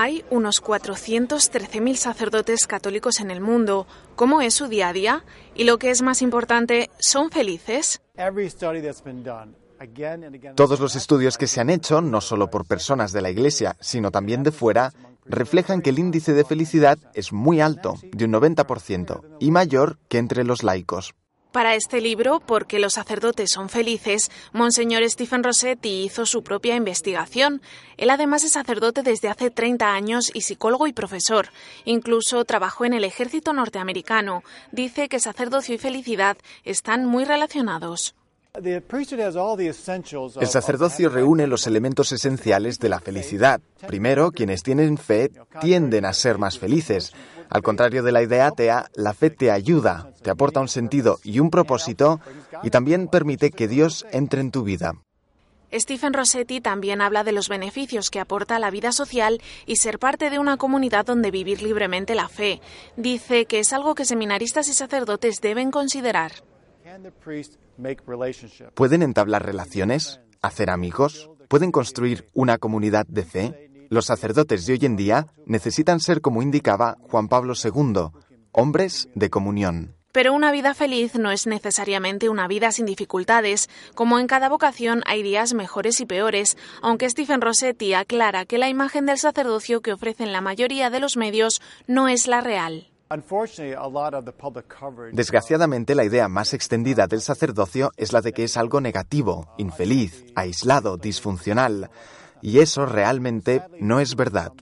Hay unos 413.000 sacerdotes católicos en el mundo. ¿Cómo es su día a día? Y lo que es más importante, ¿son felices? Todos los estudios que se han hecho, no solo por personas de la Iglesia, sino también de fuera, reflejan que el índice de felicidad es muy alto, de un 90%, y mayor que entre los laicos. Para este libro, Porque los sacerdotes son felices, Monseñor Stephen Rossetti hizo su propia investigación. Él además es sacerdote desde hace 30 años y psicólogo y profesor. Incluso trabajó en el ejército norteamericano. Dice que sacerdocio y felicidad están muy relacionados. El sacerdocio reúne los elementos esenciales de la felicidad. Primero, quienes tienen fe tienden a ser más felices. Al contrario de la idea atea, la fe te ayuda, te aporta un sentido y un propósito y también permite que Dios entre en tu vida. Stephen Rossetti también habla de los beneficios que aporta la vida social y ser parte de una comunidad donde vivir libremente la fe. Dice que es algo que seminaristas y sacerdotes deben considerar. ¿Pueden entablar relaciones? ¿Hacer amigos? ¿Pueden construir una comunidad de fe? Los sacerdotes de hoy en día necesitan ser, como indicaba Juan Pablo II, hombres de comunión. Pero una vida feliz no es necesariamente una vida sin dificultades. Como en cada vocación hay días mejores y peores, aunque Stephen Rossetti aclara que la imagen del sacerdocio que ofrecen la mayoría de los medios no es la real. Desgraciadamente, la idea más extendida del sacerdocio es la de que es algo negativo, infeliz, aislado, disfuncional. Y eso realmente no es verdad.